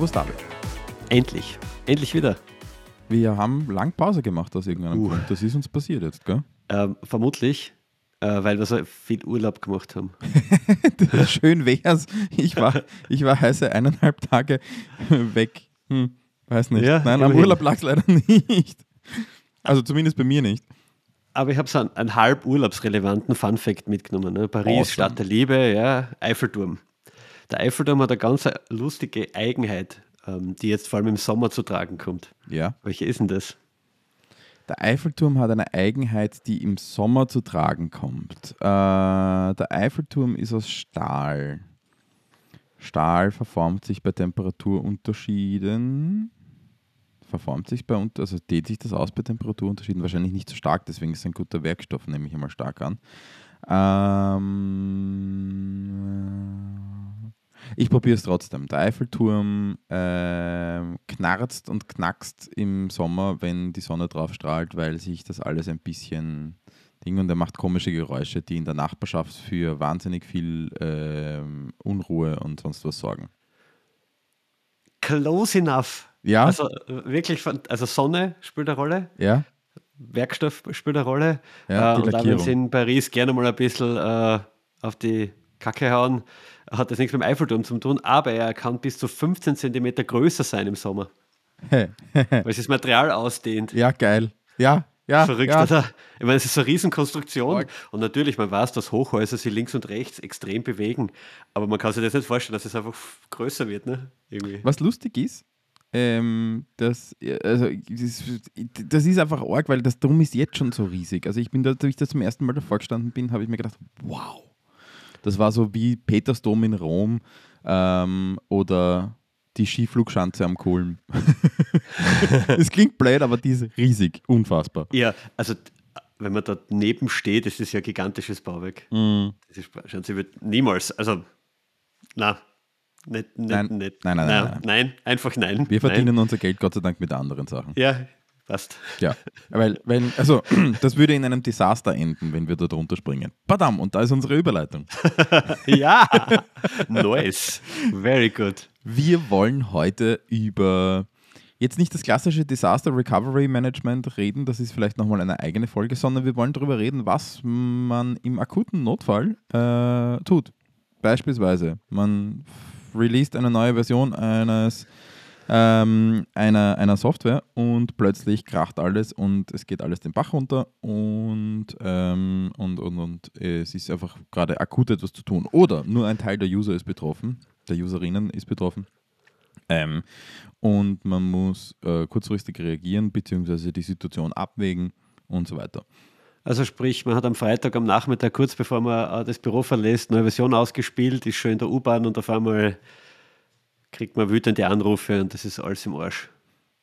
Servus David. Endlich. Endlich wieder. Wir haben lang Pause gemacht aus irgendeinem Uh. Grund. Das ist uns passiert jetzt, gell? Ähm, vermutlich, äh, weil wir so viel Urlaub gemacht haben. Schön wär's. Ich war, ich war heiße eineinhalb Tage weg. Hm, weiß nicht. Ja, Nein, am. Urlaub lag es leider nicht. Also zumindest bei mir nicht. Aber ich habe so einen, einen halb urlaubsrelevanten Fun-Fact mitgenommen. Ne? Paris, Awesome. Stadt der Liebe, ja, Eiffelturm. Der Eiffelturm hat eine ganz lustige Eigenheit, ähm, die jetzt vor allem im Sommer zu tragen kommt. Ja. Welche ist denn das? Der Eiffelturm hat eine Eigenheit, die im Sommer zu tragen kommt. Äh, der Eiffelturm ist aus Stahl. Stahl verformt sich bei Temperaturunterschieden. Verformt sich bei, unter- also dehnt sich das aus bei Temperaturunterschieden? Wahrscheinlich nicht so stark, deswegen ist es ein guter Werkstoff, nehme ich einmal stark an. Ähm, ich probiere es trotzdem. Der Eiffelturm ähm, knarzt und knackst im Sommer, wenn die Sonne drauf strahlt, weil sich das alles ein bisschen Ding und er macht komische Geräusche, die in der Nachbarschaft für wahnsinnig viel ähm, Unruhe und sonst was sorgen. Close enough. Ja, Also äh, wirklich, von, also Sonne spielt eine Rolle, ja, Werkstoff spielt eine Rolle. Ja, äh, die und Lackierung. sie in Paris gerne mal ein bisschen äh, auf die Kacke hauen, hat das nichts mit dem Eiffelturm zu tun, aber er kann bis zu 15 cm größer sein im Sommer, weil sich das Material ausdehnt. ja, geil. Ja, ja, Verrückt, ja. oder? Ich meine, es ist so eine Riesenkonstruktion und natürlich, man weiß, dass Hochhäuser sich links und rechts extrem bewegen, aber man kann sich das nicht vorstellen, dass es einfach größer wird, ne? Irgendwie. Was lustig ist, ähm, das, also, das, ist- das ist einfach arg, weil das Drum ist jetzt schon so riesig. Also ich bin da, als ich da zum ersten Mal davor gestanden bin, habe ich mir gedacht, wow. Das war so wie Petersdom in Rom ähm, oder die Skiflugschanze am Kulm. Es klingt blöd, aber die ist riesig, unfassbar. Ja, also wenn man da neben steht, ist das ja ein gigantisches Bauwerk. Mhm. Das ist, schon, sie wird niemals, also, na, nicht, nicht, Nein. nicht. Nein, nein, Na, nein, nein. nein, einfach nein. Wir nein. verdienen unser Geld Gott sei Dank mit anderen Sachen. Ja, passt. Ja, weil, weil, also, das würde in einem Desaster enden, wenn wir da drunter springen. Badam, und da ist unsere Überleitung. Ja, nice. Very good. Wir wollen heute über jetzt nicht das klassische Disaster Recovery Management reden, das ist vielleicht nochmal eine eigene Folge, sondern wir wollen darüber reden, was man im akuten Notfall äh, tut. Beispielsweise, man released eine neue Version eines ähm, einer, einer Software und plötzlich kracht alles und es geht alles den Bach runter und, ähm, und, und, und es ist einfach gerade akut etwas zu tun. Oder nur ein Teil der User ist betroffen, der Userinnen ist betroffen. Ähm, und man muss äh, kurzfristig reagieren, beziehungsweise die Situation abwägen und so weiter. Also sprich, man hat am Freitag am Nachmittag, kurz bevor man äh, das Büro verlässt, neue Version ausgespielt, ist schon in der U-Bahn und auf einmal kriegt man wütende Anrufe und das ist alles im Arsch.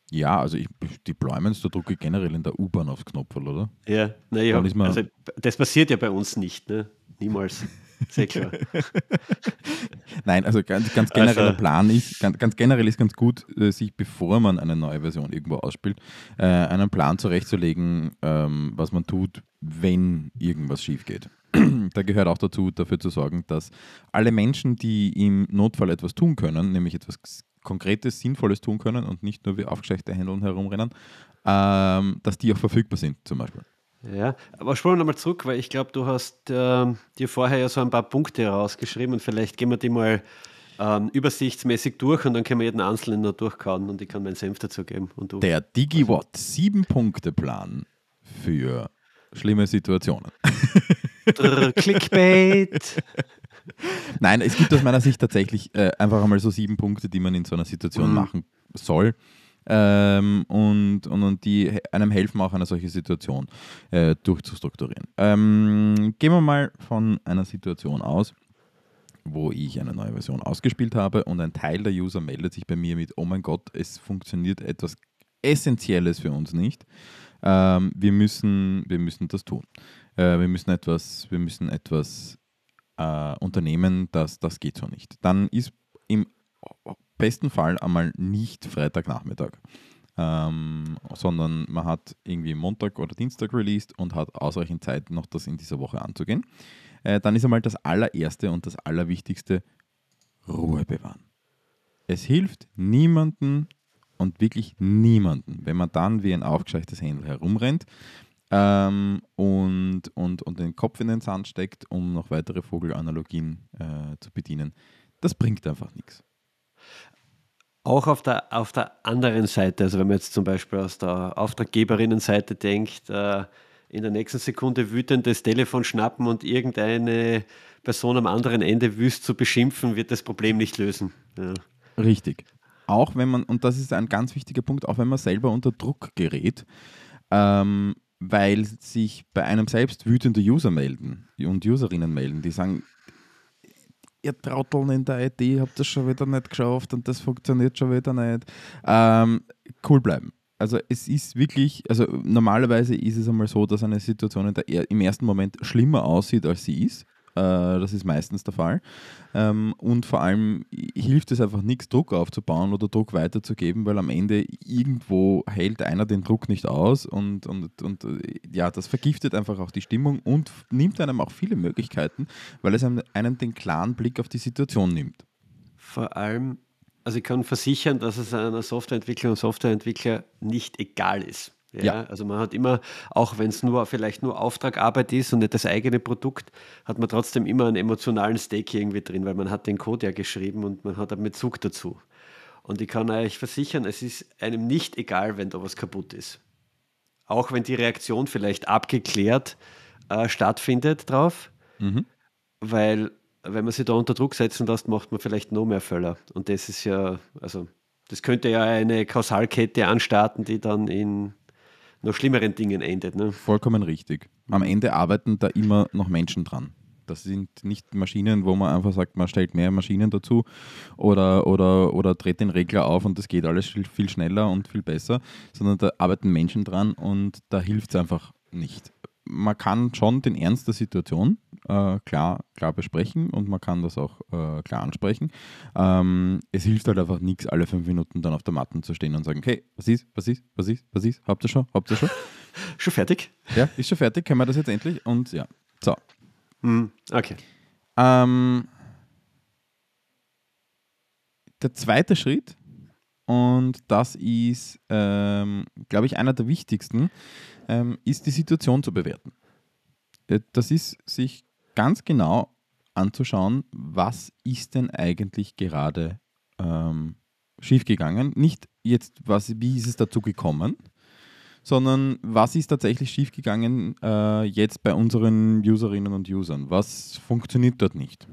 Ja, also ich, Deployments, da drücke ich generell in der U-Bahn aufs Knopf, oder? Ja, naja, also das passiert ja bei uns nicht, ne? Niemals. Sehr klar. Nein, also ganz, ganz genereller Also- Plan ist, ganz, ganz generell ist ganz gut, äh, sich bevor man eine neue Version irgendwo ausspielt, äh, einen Plan zurechtzulegen, ähm, was man tut, wenn irgendwas schief geht. da gehört auch dazu, dafür zu sorgen, dass alle Menschen, die im Notfall etwas tun können, nämlich etwas Konkretes, Sinnvolles tun können und nicht nur wie aufgescheuchte Händeln herumrennen, ähm, dass die auch verfügbar sind, zum Beispiel. Ja, aber spulen wir nochmal zurück, weil ich glaube, du hast ähm, dir vorher ja so ein paar Punkte herausgeschrieben und vielleicht gehen wir die mal ähm, übersichtsmäßig durch und dann können wir jeden einzelnen noch durchkauen und ich kann meinen Senf dazu geben. Und du. Der DigiWatt 7-Punkte-Plan für schlimme Situationen. Drrr, Clickbait. Nein, es gibt aus meiner Sicht tatsächlich äh, einfach einmal so sieben Punkte, die man in so einer Situation Mhm. machen soll. Ähm, und, und, und die einem helfen, auch eine solche Situation äh, durchzustrukturieren. Ähm, gehen wir mal von einer Situation aus, wo ich eine neue Version ausgespielt habe und ein Teil der User meldet sich bei mir mit, oh mein Gott, es funktioniert etwas Essentielles für uns nicht. Ähm, wir, müssen, wir müssen das tun. Äh, wir müssen etwas, wir müssen etwas äh, unternehmen, das, das geht so nicht. Dann ist im besten Fall einmal nicht Freitagnachmittag, ähm, sondern man hat irgendwie Montag oder Dienstag released und hat ausreichend Zeit, noch das in dieser Woche anzugehen. Äh, dann ist einmal das allererste und das allerwichtigste Ruhe bewahren. Es hilft niemanden und wirklich niemanden, wenn man dann wie ein aufgescheuchtes Händel herumrennt ähm, und, und, und den Kopf in den Sand steckt, um noch weitere Vogelanalogien äh, zu bedienen. Das bringt einfach nichts. Auch auf der, auf der anderen Seite, also wenn man jetzt zum Beispiel aus der Auftraggeberinnenseite denkt, äh, in der nächsten Sekunde wütend das Telefon schnappen und irgendeine Person am anderen Ende wüst zu beschimpfen, wird das Problem nicht lösen. Ja. Richtig. Auch wenn man, und das ist ein ganz wichtiger Punkt, auch wenn man selber unter Druck gerät, ähm, weil sich bei einem selbst wütende User melden und Userinnen melden, die sagen, ihr Trotteln in der IT habt das schon wieder nicht geschafft und das funktioniert schon wieder nicht. Ähm, cool bleiben. Also es ist wirklich, also normalerweise ist es einmal so, dass eine Situation der, im ersten Moment schlimmer aussieht, als sie ist. Äh, das ist meistens der Fall. Ähm, und vor allem hilft es einfach nichts, Druck aufzubauen oder Druck weiterzugeben, weil am Ende irgendwo hält einer den Druck nicht aus und, und, und ja, das vergiftet einfach auch die Stimmung und nimmt einem auch viele Möglichkeiten, weil es einem, einem den klaren Blick auf die Situation nimmt. Vor allem, also ich kann versichern, dass es einer Softwareentwickler und Softwareentwickler nicht egal ist. Ja, ja, Also man hat immer, auch wenn es nur vielleicht nur Auftragarbeit ist und nicht das eigene Produkt, hat man trotzdem immer einen emotionalen Stake irgendwie drin, weil man hat den Code ja geschrieben und man hat einen Bezug dazu. Und ich kann euch versichern, es ist einem nicht egal, wenn da was kaputt ist. Auch wenn die Reaktion vielleicht abgeklärt äh, stattfindet drauf, mhm. weil wenn man sich da unter Druck setzen lässt, macht man vielleicht noch mehr Fälle. Und das ist ja, also das könnte ja eine Kausalkette anstarten, die dann in noch schlimmeren Dingen endet. Ne? Vollkommen richtig. Am Ende arbeiten da immer noch Menschen dran. Das sind nicht Maschinen, wo man einfach sagt, man stellt mehr Maschinen dazu oder, oder, oder dreht den Regler auf und das geht alles viel schneller und viel besser, sondern da arbeiten Menschen dran und da hilft es einfach nicht man kann schon den Ernst der Situation äh, klar, klar besprechen und man kann das auch äh, klar ansprechen. Ähm, es hilft halt einfach nichts, alle fünf Minuten dann auf der Matte zu stehen und sagen, okay, was ist, was ist, was ist, was ist, habt ihr schon, habt ihr schon? schon fertig? Ja, ist schon fertig, können wir das jetzt endlich und ja, so. Mm, okay. Ähm, der zweite Schritt, und das ist, ähm, glaube ich, einer der wichtigsten, ähm, ist die Situation zu bewerten. Äh, das ist sich ganz genau anzuschauen, was ist denn eigentlich gerade ähm, schiefgegangen. Nicht jetzt, was, wie ist es dazu gekommen, sondern was ist tatsächlich schiefgegangen äh, jetzt bei unseren Userinnen und Usern. Was funktioniert dort nicht?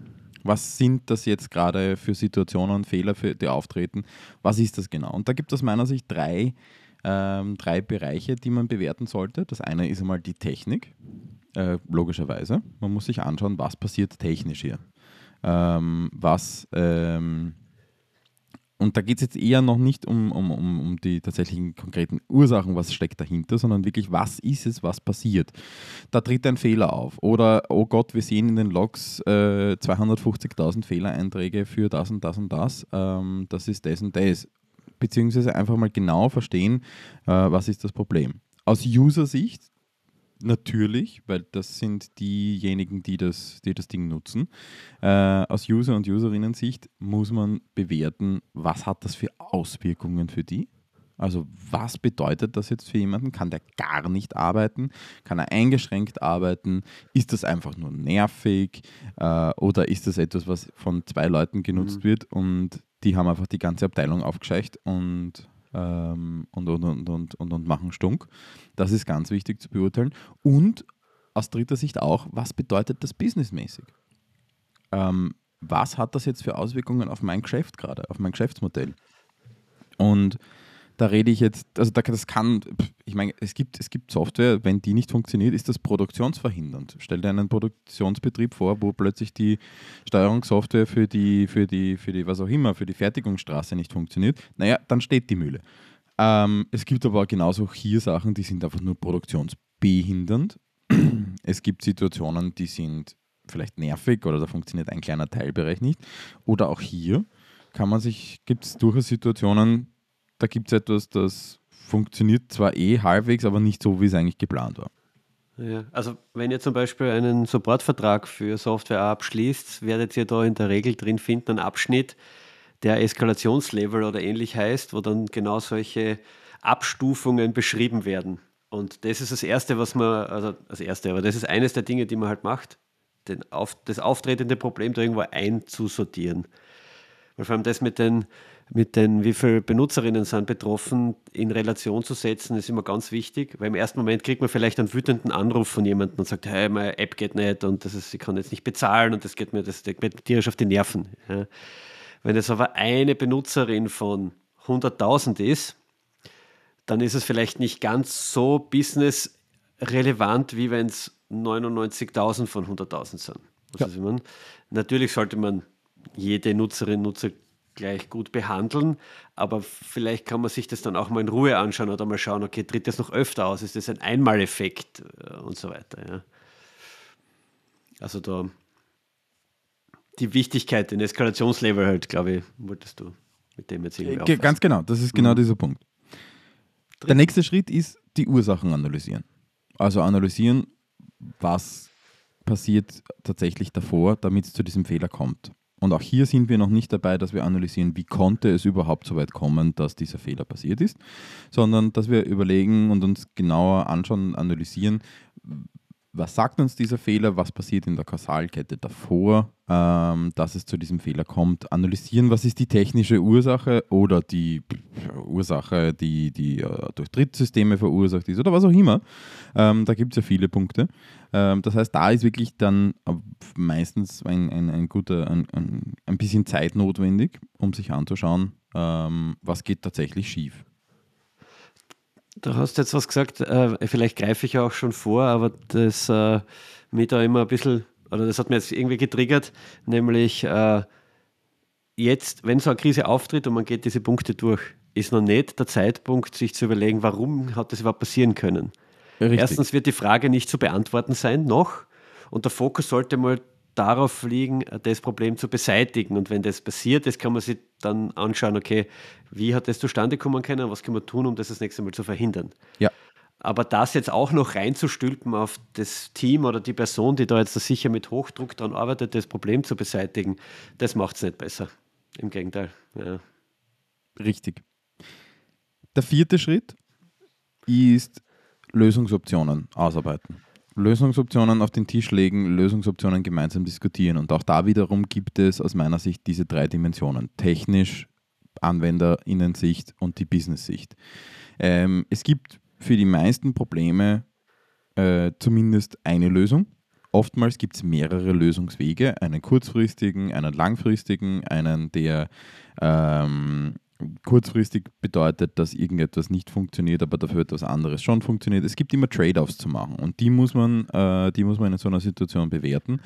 Was sind das jetzt gerade für Situationen, Fehler, für, die auftreten? Was ist das genau? Und da gibt es aus meiner Sicht drei ähm, drei Bereiche, die man bewerten sollte. Das eine ist einmal die Technik, äh, logischerweise. Man muss sich anschauen, was passiert technisch hier. Ähm, was, ähm, und da geht es jetzt eher noch nicht um, um, um, um die tatsächlichen konkreten Ursachen, was steckt dahinter, sondern wirklich, was ist es, was passiert. Da tritt ein Fehler auf. Oder, oh Gott, wir sehen in den Logs äh, 250.000 Fehlereinträge für das und das und das. Ähm, das ist das und das beziehungsweise einfach mal genau verstehen, äh, was ist das Problem. Aus User-Sicht natürlich, weil das sind diejenigen, die das, die das Ding nutzen. Äh, aus User- und Userinnen-Sicht muss man bewerten, was hat das für Auswirkungen für die. Also was bedeutet das jetzt für jemanden? Kann der gar nicht arbeiten? Kann er eingeschränkt arbeiten? Ist das einfach nur nervig? Äh, oder ist das etwas, was von zwei Leuten genutzt mhm. wird und die haben einfach die ganze Abteilung aufgescheucht und, ähm, und, und, und, und, und, und machen Stunk. Das ist ganz wichtig zu beurteilen. Und aus dritter Sicht auch, was bedeutet das businessmäßig? Ähm, was hat das jetzt für Auswirkungen auf mein Geschäft gerade, auf mein Geschäftsmodell? Und da rede ich jetzt, also das kann, ich meine, es gibt, es gibt Software, wenn die nicht funktioniert, ist das produktionsverhindernd. Stell dir einen Produktionsbetrieb vor, wo plötzlich die Steuerungssoftware für die, für die, für die, was auch immer, für die Fertigungsstraße nicht funktioniert. Naja, dann steht die Mühle. Ähm, es gibt aber genauso hier Sachen, die sind einfach nur produktionsbehindernd. es gibt Situationen, die sind vielleicht nervig oder da funktioniert ein kleiner Teilbereich nicht. Oder auch hier kann man sich, gibt es durchaus Situationen, da gibt es etwas, das funktioniert zwar eh halbwegs, aber nicht so, wie es eigentlich geplant war. Ja, also wenn ihr zum Beispiel einen Supportvertrag für Software abschließt, werdet ihr da in der Regel drin finden einen Abschnitt, der Eskalationslevel oder ähnlich heißt, wo dann genau solche Abstufungen beschrieben werden. Und das ist das Erste, was man, also das Erste, aber das ist eines der Dinge, die man halt macht, den auf, das auftretende Problem da irgendwo einzusortieren. Weil vor allem das mit den, mit den, wie viele Benutzerinnen sind betroffen, in Relation zu setzen, ist immer ganz wichtig, weil im ersten Moment kriegt man vielleicht einen wütenden Anruf von jemandem und sagt, hey, meine App geht nicht und das ist, ich kann jetzt nicht bezahlen und das geht mir, das geht mir tierisch auf die Nerven. Ja. Wenn es aber eine Benutzerin von 100.000 ist, dann ist es vielleicht nicht ganz so businessrelevant, wie wenn es 99.000 von 100.000 sind. Ja. Natürlich sollte man jede Nutzerin, Nutzer gleich gut behandeln, aber vielleicht kann man sich das dann auch mal in Ruhe anschauen oder mal schauen, okay, tritt das noch öfter aus, ist das ein Einmaleffekt äh, und so weiter. Ja. Also da die Wichtigkeit, den Eskalationslevel halt, glaube ich, wolltest du mit dem jetzt irgendwie auffassen. Ganz genau, das ist genau mhm. dieser Punkt. Der nächste Schritt ist die Ursachen analysieren. Also analysieren, was passiert tatsächlich davor, damit es zu diesem Fehler kommt. Und auch hier sind wir noch nicht dabei, dass wir analysieren, wie konnte es überhaupt so weit kommen, dass dieser Fehler passiert ist, sondern dass wir überlegen und uns genauer anschauen, analysieren, was sagt uns dieser Fehler, was passiert in der Kausalkette davor, ähm, dass es zu diesem Fehler kommt, analysieren, was ist die technische Ursache oder die Ursache, die, die äh, durch Drittsysteme verursacht ist oder was auch immer. Ähm, da gibt es ja viele Punkte. Ähm, das heißt, da ist wirklich dann meistens ein, ein, ein guter, ein, ein, ein bisschen Zeit notwendig, um sich anzuschauen, ähm, was geht tatsächlich schief. Du hast jetzt was gesagt, äh, vielleicht greife ich auch schon vor, aber das äh, mir da immer ein bisschen, oder das hat mir jetzt irgendwie getriggert, nämlich äh, jetzt, wenn so eine Krise auftritt und man geht diese Punkte durch, ist noch nicht der Zeitpunkt, sich zu überlegen, warum hat das überhaupt passieren können. Richtig. Erstens wird die Frage nicht zu beantworten sein, noch, und der Fokus sollte mal darauf liegen, das Problem zu beseitigen. Und wenn das passiert ist, kann man sich dann anschauen, okay, wie hat das zustande kommen können, was kann man tun, um das das nächste Mal zu verhindern. Ja. Aber das jetzt auch noch reinzustülpen auf das Team oder die Person, die da jetzt sicher mit Hochdruck daran arbeitet, das Problem zu beseitigen, das macht es nicht besser. Im Gegenteil. Ja. Richtig. Der vierte Schritt ist Lösungsoptionen ausarbeiten. Lösungsoptionen auf den Tisch legen, Lösungsoptionen gemeinsam diskutieren. Und auch da wiederum gibt es aus meiner Sicht diese drei Dimensionen. Technisch, Anwenderinnensicht und die Business-Sicht. Ähm, es gibt für die meisten Probleme äh, zumindest eine Lösung. Oftmals gibt es mehrere Lösungswege, einen kurzfristigen, einen langfristigen, einen, der ähm, kurzfristig bedeutet, dass irgendetwas nicht funktioniert, aber dafür etwas anderes schon funktioniert. Es gibt immer Trade-offs zu machen und die muss man, äh, die muss man in so einer Situation bewerten.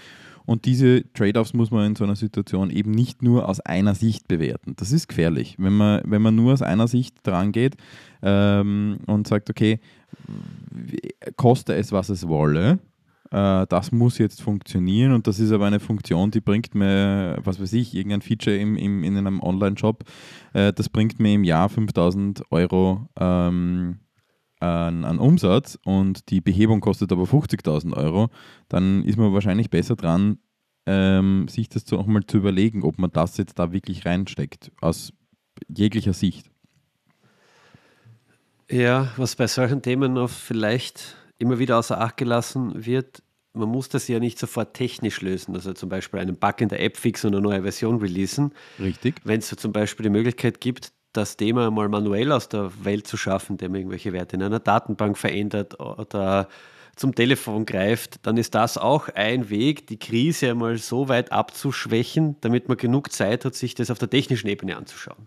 Und diese Trade-offs muss man in so einer Situation eben nicht nur aus einer Sicht bewerten. Das ist gefährlich. Wenn man, wenn man nur aus einer Sicht dran geht ähm, und sagt, okay, koste es, was es wolle, äh, das muss jetzt funktionieren und das ist aber eine Funktion, die bringt mir, was weiß ich, irgendein Feature im, im, in einem Online-Shop, äh, das bringt mir im Jahr 5000 Euro ähm, an, an, Umsatz und die Behebung kostet aber 50.000 Euro, dann ist man wahrscheinlich besser dran, ähm, sich das auch mal zu überlegen, ob man das jetzt da wirklich reinsteckt, aus jeglicher Sicht. Ja, was bei solchen Themen auf vielleicht immer wieder außer Acht gelassen wird, man muss das ja nicht sofort technisch lösen, also zum Beispiel einen Bug in der App fixen und eine neue Version releasen. Richtig. Wenn es so zum Beispiel die Möglichkeit gibt, das Thema mal manuell aus der Welt zu schaffen, der irgendwelche Werte in einer Datenbank verändert oder zum Telefon greift, dann ist das auch ein Weg, die Krise einmal so weit abzuschwächen, damit man genug Zeit hat, sich das auf der technischen Ebene anzuschauen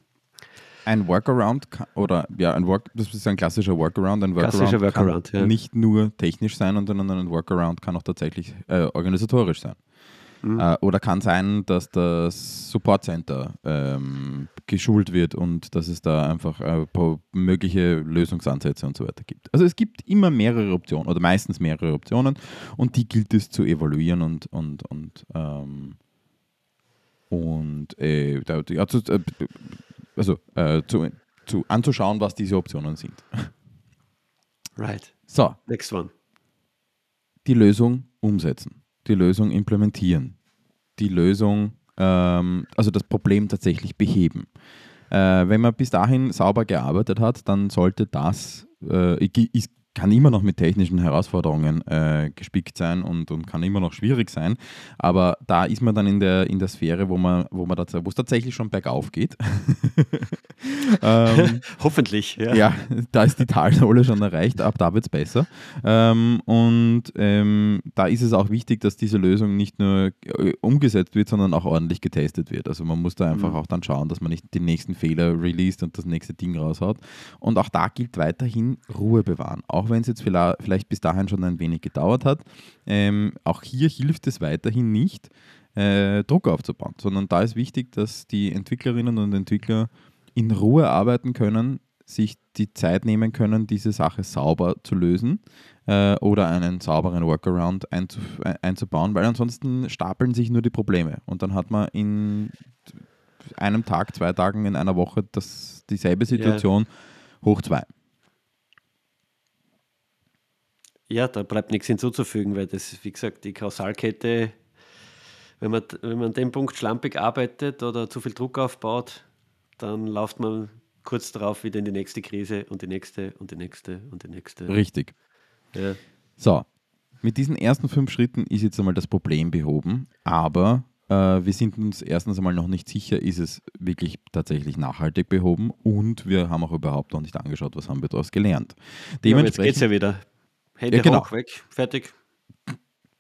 ein Workaround oder ja, ein Work, das ist ein klassischer Workaround. Ein Workaround, klassischer Workaround kann ja. nicht nur technisch sein, sondern ein Workaround kann auch tatsächlich äh, organisatorisch sein. Mhm. Äh, oder kann sein, dass das Support Center ähm, geschult wird und dass es da einfach äh, mögliche Lösungsansätze und so weiter gibt. Also es gibt immer mehrere Optionen oder meistens mehrere Optionen und die gilt es zu evaluieren und, und, und ähm, und äh, da, ja, zu, äh, also äh, zu, zu, anzuschauen, was diese Optionen sind. Right. So. Next one. Die Lösung umsetzen, die Lösung implementieren, die Lösung ähm, also das Problem tatsächlich beheben. Äh, wenn man bis dahin sauber gearbeitet hat, dann sollte das, äh, ist kann immer noch mit technischen Herausforderungen äh, gespickt sein und, und kann immer noch schwierig sein. Aber da ist man dann in der, in der Sphäre, wo man, wo man wo es tatsächlich schon bergauf geht. ähm, Hoffentlich, ja. Ja, da ist die Talsohle schon erreicht, ab da wird es besser. Ähm, und ähm, da ist es auch wichtig, dass diese Lösung nicht nur äh, umgesetzt wird, sondern auch ordentlich getestet wird. Also man muss da einfach mhm. auch dann schauen, dass man nicht den nächsten Fehler released und das nächste Ding raushaut. Und auch da gilt weiterhin Ruhe bewahren. Auch auch wenn es jetzt vielleicht bis dahin schon ein wenig gedauert hat, ähm, auch hier hilft es weiterhin nicht, äh, Druck aufzubauen, sondern da ist wichtig, dass die Entwicklerinnen und Entwickler in Ruhe arbeiten können, sich die Zeit nehmen können, diese Sache sauber zu lösen äh, oder einen sauberen Workaround einzu, einzubauen, weil ansonsten stapeln sich nur die Probleme und dann hat man in einem Tag, zwei Tagen, in einer Woche das, dieselbe Situation yeah. hoch zwei. Ja, da bleibt nichts hinzuzufügen, weil das, wie gesagt, die Kausalkette, wenn man, wenn man an dem Punkt schlampig arbeitet oder zu viel Druck aufbaut, dann läuft man kurz darauf wieder in die nächste Krise und die nächste und die nächste und die nächste. Richtig. Ja. So, mit diesen ersten fünf Schritten ist jetzt einmal das Problem behoben, aber äh, wir sind uns erstens einmal noch nicht sicher, ist es wirklich tatsächlich nachhaltig behoben und wir haben auch überhaupt noch nicht angeschaut, was haben wir daraus gelernt. Dementsprechend, ja, jetzt geht es ja wieder. Hände ja, genau. hoch, weg, fertig.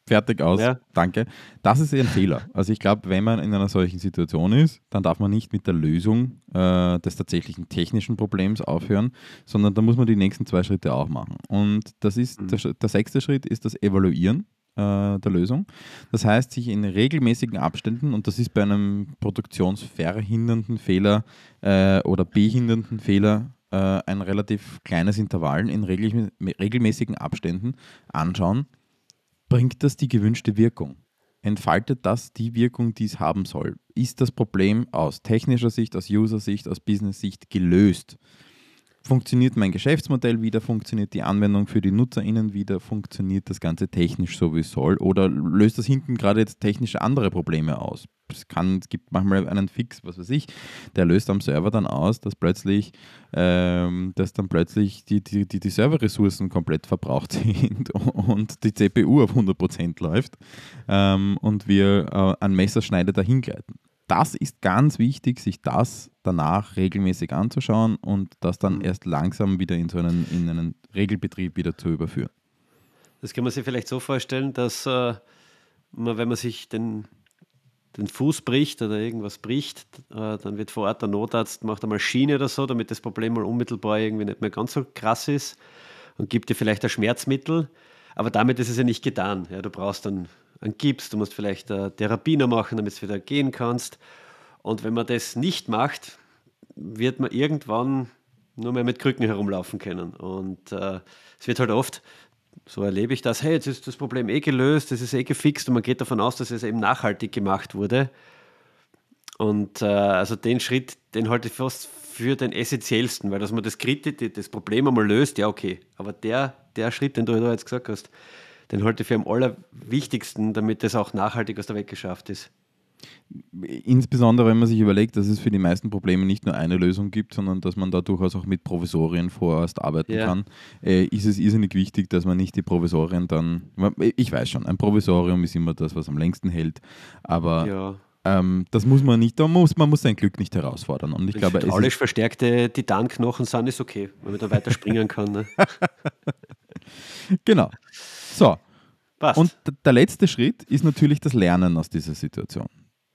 Fertig aus, ja. danke. Das ist ein Fehler. Also ich glaube, wenn man in einer solchen Situation ist, dann darf man nicht mit der Lösung äh, des tatsächlichen technischen Problems aufhören, sondern da muss man die nächsten zwei Schritte auch machen. Und das ist mhm. der, der sechste Schritt ist das Evaluieren äh, der Lösung. Das heißt, sich in regelmäßigen Abständen, und das ist bei einem produktionsverhindernden Fehler äh, oder behindernden Fehler ein relativ kleines Intervall in regelmäßigen Abständen anschauen, bringt das die gewünschte Wirkung? Entfaltet das die Wirkung, die es haben soll? Ist das Problem aus technischer Sicht, aus User-Sicht, aus Business-Sicht gelöst? Funktioniert mein Geschäftsmodell wieder? Funktioniert die Anwendung für die NutzerInnen wieder? Funktioniert das Ganze technisch so wie es soll? Oder löst das hinten gerade jetzt technisch andere Probleme aus? es, kann, es gibt manchmal einen Fix, was weiß ich, der löst am Server dann aus, dass plötzlich, ähm, dass dann plötzlich die, die, die, die Serverressourcen komplett verbraucht sind und die CPU auf 100% läuft ähm, und wir äh, an Messerschneide dahin gleiten. Das ist ganz wichtig, sich das danach regelmäßig anzuschauen und das dann mhm. erst langsam wieder in so einen, in einen Regelbetrieb wieder zu überführen. Das kann man sich vielleicht so vorstellen, dass äh, man, wenn man sich den den Fuß bricht oder irgendwas bricht, äh, dann wird vor Ort der Notarzt, macht einmal Schiene oder so, damit das Problem mal unmittelbar irgendwie nicht mehr ganz so krass ist und gibt dir vielleicht ein Schmerzmittel. Aber damit ist es ja nicht getan. Ja, du brauchst dann einen Gips, du musst vielleicht eine Therapie noch machen, damit du wieder gehen kannst. Und wenn man das nicht macht, wird man irgendwann nur mehr mit Krücken herumlaufen können. Und äh, es wird halt oft so erlebe ich das, hey, jetzt ist das Problem eh gelöst, es ist eh gefixt und man geht davon aus, dass es eben nachhaltig gemacht wurde. Und äh, also den Schritt, den halte ich fast für den essentiellsten, weil dass man das, das Problem einmal löst, ja okay, aber der, der Schritt, den du da jetzt gesagt hast, den halte ich für am allerwichtigsten, damit das auch nachhaltig aus der Welt geschafft ist. Insbesondere, wenn man sich überlegt, dass es für die meisten Probleme nicht nur eine Lösung gibt, sondern dass man da durchaus auch mit Provisorien vorerst arbeiten ja. kann, äh, ist es irrsinnig wichtig, dass man nicht die Provisorien dann. Ich weiß schon, ein Provisorium ist immer das, was am längsten hält, aber. Ja. Ähm, das muss man nicht, da muss, man muss sein Glück nicht herausfordern. Und ich Wenn glaube, hydraulisch verstärkte Titanknochen sind, ist okay, weil man da weiter springen kann. Ne? genau. So. Passt. Und der letzte Schritt ist natürlich das Lernen aus dieser Situation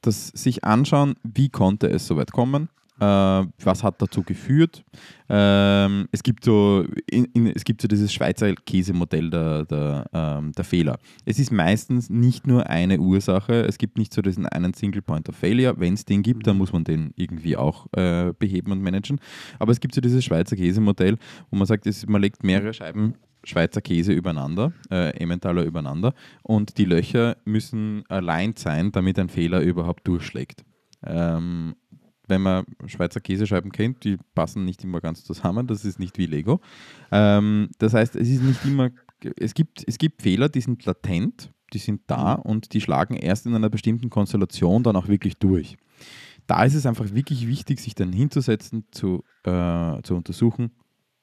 das sich anschauen, wie konnte es so weit kommen, äh, was hat dazu geführt. Ähm, es, gibt so, es gibt so dieses Schweizer Käsemodell der, der, ähm, der Fehler. Es ist meistens nicht nur eine Ursache, es gibt nicht so diesen einen Single Point of Failure. Wenn es den gibt, dann muss man den irgendwie auch äh, beheben und managen. Aber es gibt so dieses Schweizer Käsemodell, wo man sagt, man legt mehrere Scheiben Schweizer Käse übereinander, äh, Emmentaler übereinander und die Löcher müssen allein sein, damit ein Fehler überhaupt durchschlägt. Ähm, wenn man Schweizer Käsescheiben kennt, die passen nicht immer ganz zusammen, das ist nicht wie Lego. Ähm, das heißt, es ist nicht immer, es gibt, es gibt Fehler, die sind latent die sind da mhm. und die schlagen erst in einer bestimmten Konstellation dann auch wirklich durch. Da ist es einfach wirklich wichtig, sich dann hinzusetzen, zu, äh, zu untersuchen,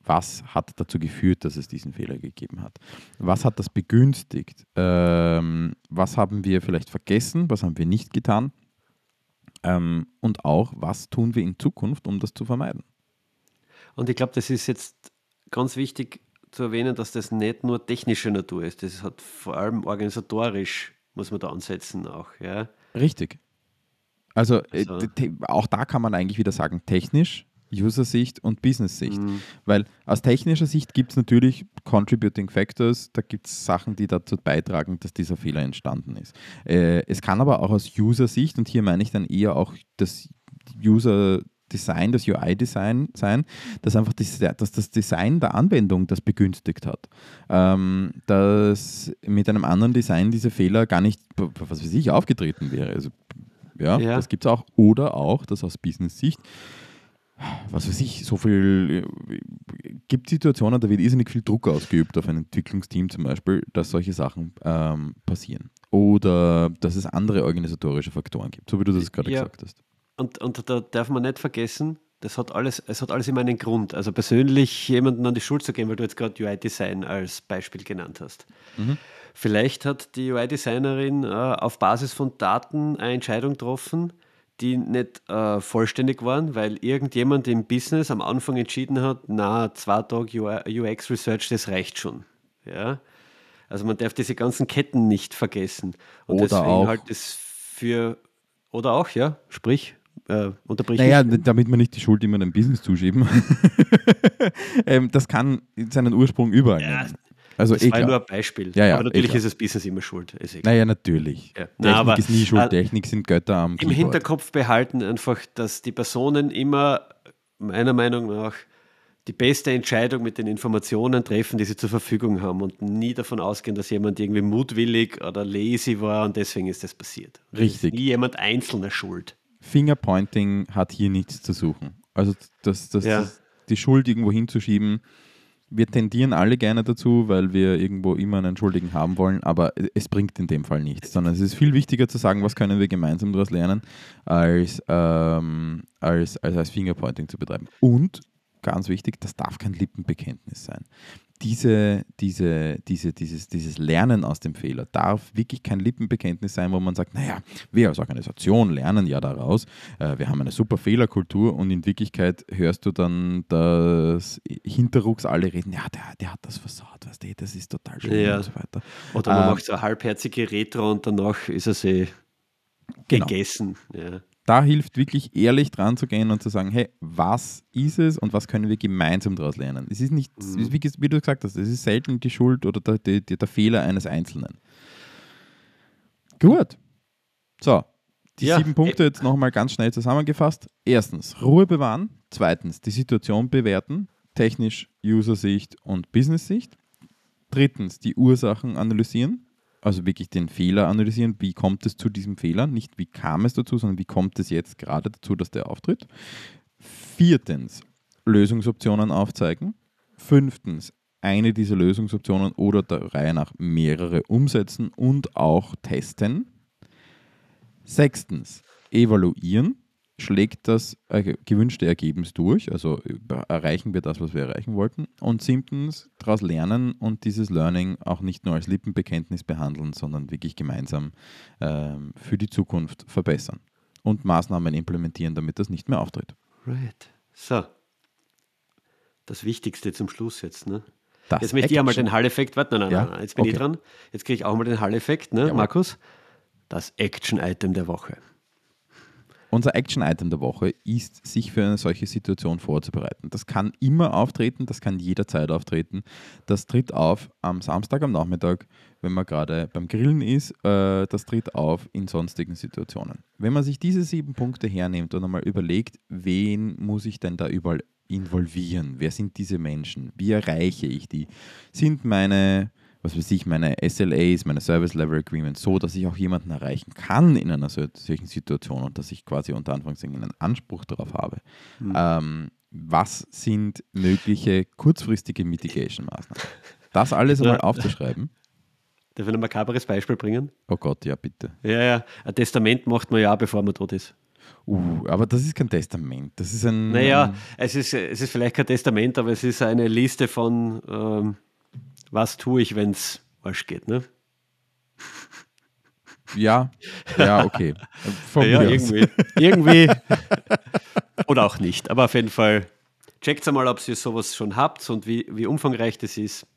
was hat dazu geführt, dass es diesen Fehler gegeben hat? Was hat das begünstigt? Ähm, was haben wir vielleicht vergessen? Was haben wir nicht getan? Ähm, und auch, was tun wir in Zukunft, um das zu vermeiden? Und ich glaube, das ist jetzt ganz wichtig zu erwähnen, dass das nicht nur technische Natur ist. Das hat vor allem organisatorisch, muss man da ansetzen auch. Ja? Richtig. Also, äh, also. Auch da kann man eigentlich wieder sagen, technisch User-Sicht und Business-Sicht. Mhm. Weil aus technischer Sicht gibt es natürlich Contributing Factors, da gibt es Sachen, die dazu beitragen, dass dieser Fehler entstanden ist. Äh, es kann aber auch aus User-Sicht, und hier meine ich dann eher auch das User- Design, das UI-Design sein, dass einfach das, dass das Design der Anwendung das begünstigt hat. Ähm, dass mit einem anderen Design diese Fehler gar nicht, was weiß ich, aufgetreten wäre. Also, ja, ja. das gibt es auch. Oder auch, dass aus Business-Sicht was weiß ich, so viel, äh, gibt Situationen, da wird irrsinnig viel Druck ausgeübt auf ein Entwicklungsteam zum Beispiel, dass solche Sachen ähm, passieren. Oder dass es andere organisatorische Faktoren gibt, so wie du das gerade ja. gesagt hast. Und, und da darf man nicht vergessen, das hat alles, es hat alles immer einen Grund. Also persönlich jemanden an die Schuld zu geben, weil du jetzt gerade UI-Design als Beispiel genannt hast. Mhm. Vielleicht hat die UI-Designerin äh, auf Basis von Daten eine Entscheidung getroffen, die nicht äh, vollständig waren, weil irgendjemand im Business am Anfang entschieden hat, na, zwei Tage UX Research, das reicht schon. Ja? Also man darf diese ganzen Ketten nicht vergessen. Und oder deswegen auch. halt das für, oder auch, ja, sprich, äh, Naja, mich. damit man nicht die Schuld immer dem Business zuschieben. ähm, das kann seinen Ursprung überall ja, nehmen. Also das eh war klar. nur ein Beispiel. Ja, ja, aber natürlich eh ist das Business immer schuld. Ist naja, natürlich. Ja. Technik Na, aber, ist nie schuld. Äh, Technik sind Götter am Im Keyboard. Hinterkopf behalten einfach, dass die Personen immer meiner Meinung nach die beste Entscheidung mit den Informationen treffen, die sie zur Verfügung haben und nie davon ausgehen, dass jemand irgendwie mutwillig oder lazy war und deswegen ist das passiert. Richtig. nie jemand einzelner schuld. Fingerpointing hat hier nichts zu suchen. Also das, das, ja. die Schuld irgendwo hinzuschieben, wir tendieren alle gerne dazu, weil wir irgendwo immer einen Schuldigen haben wollen, aber es bringt in dem Fall nichts, sondern es ist viel wichtiger zu sagen, was können wir gemeinsam daraus lernen, als, ähm, als, als, als Fingerpointing zu betreiben. Und ganz wichtig, das darf kein Lippenbekenntnis sein diese, diese, diese, dieses, dieses Lernen aus dem Fehler darf wirklich kein Lippenbekenntnis sein, wo man sagt, naja, wir als Organisation lernen ja daraus, äh, wir haben eine super Fehlerkultur und in Wirklichkeit hörst du dann, dass hinterrucks alle reden, ja, der, der hat das versaut, weißt du, das ist total schön ja. und so weiter. Oder man ähm, macht so eine halbherzige Retro und danach ist er eh genau. gegessen. Ja da hilft wirklich ehrlich dran zu gehen und zu sagen, hey, was ist es und was können wir gemeinsam daraus lernen? Es ist nicht, mhm. wie, du gesagt hast, es ist selten die Schuld oder der, der, der Fehler eines Einzelnen. Gut. So, die ja. sieben Punkte jetzt nochmal ganz schnell zusammengefasst. Erstens, Ruhe bewahren. Zweitens, die Situation bewerten. Technisch, User-Sicht und Business-Sicht. Drittens, die Ursachen analysieren also wirklich den Fehler analysieren, wie kommt es zu diesem Fehler, nicht wie kam es dazu, sondern wie kommt es jetzt gerade dazu, dass der auftritt. Viertens, Lösungsoptionen aufzeigen. Fünftens, eine dieser Lösungsoptionen oder der Reihe nach mehrere umsetzen und auch testen. Sechstens, evaluieren schlägt das äh, gewünschte Ergebnis durch, also erreichen wir das, was wir erreichen wollten. Und siebtens, daraus lernen und dieses Learning auch nicht nur als Lippenbekenntnis behandeln, sondern wirklich gemeinsam äh, für die Zukunft verbessern und Maßnahmen implementieren, damit das nicht mehr auftritt. Right. So. Das Wichtigste zum Schluss jetzt, ne? Das jetzt möchte ich einmal den Hall-Effekt, warte, nein, nein, ja? nein, jetzt bin okay. ich dran. Jetzt kriege ich auch mal den Hall-Effekt, ne, ja, Markus? Das Action-Item der Woche. Unser Action-Item der Woche ist, sich für eine solche Situation vorzubereiten. Das kann immer auftreten, das kann jederzeit auftreten. Das tritt auf am Samstag am Nachmittag, wenn man gerade beim Grillen ist. Äh, das tritt auf in sonstigen Situationen. Wenn man sich diese sieben Punkte hernimmt und einmal überlegt, wen muss ich denn da überall involvieren? Wer sind diese Menschen? Wie erreiche ich die? Sind meine was weiß ich, meine SLAs, meine Service Level Agreements so, dass ich auch jemanden erreichen kann in einer solchen Situation und dass ich quasi unter Anführungszeichen einen Anspruch darauf habe. Mhm. Ähm, was sind mögliche kurzfristige Mitigation-Maßnahmen? Das alles einmal aufzuschreiben. Darf ich ein makaberes Beispiel bringen? Oh Gott, ja, bitte. Ja, ja. Ein Testament macht man ja bevor man tot ist. Uh, aber das ist kein Testament. Das ist ein. Naja, es ist, es ist vielleicht kein Testament, aber es ist eine Liste von, ähm, was tue ich, wenn es falsch geht. Ne? Ja, ja, okay. Von ja, irgendwie. irgendwie. Oder auch nicht. Aber auf jeden Fall, checkt einmal, ob ihr sowas schon habt und wie, wie umfangreich das ist.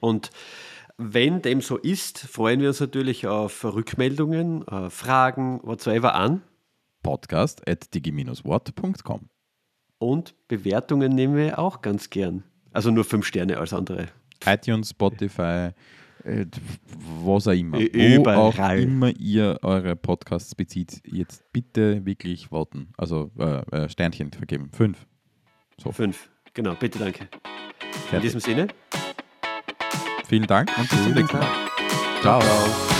Und wenn dem so ist, freuen wir uns natürlich auf Rückmeldungen, äh, Fragen, whatsoever an. Podcast at digi-wort.com. Und Bewertungen nehmen wir auch ganz gern. Also nur fünf Sterne als andere. iTunes, Spotify, äh, was auch immer. Ü- Wo auch überall. immer ihr eure Podcasts bezieht, jetzt bitte wirklich warten. Also äh, äh, Sternchen vergeben. Fünf. Fünf. Genau, bitte danke. In Fertig. diesem Sinne. Vielen Dank und bis zum nächsten Mal. Ciao. Ciao.